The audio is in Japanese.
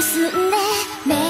結んで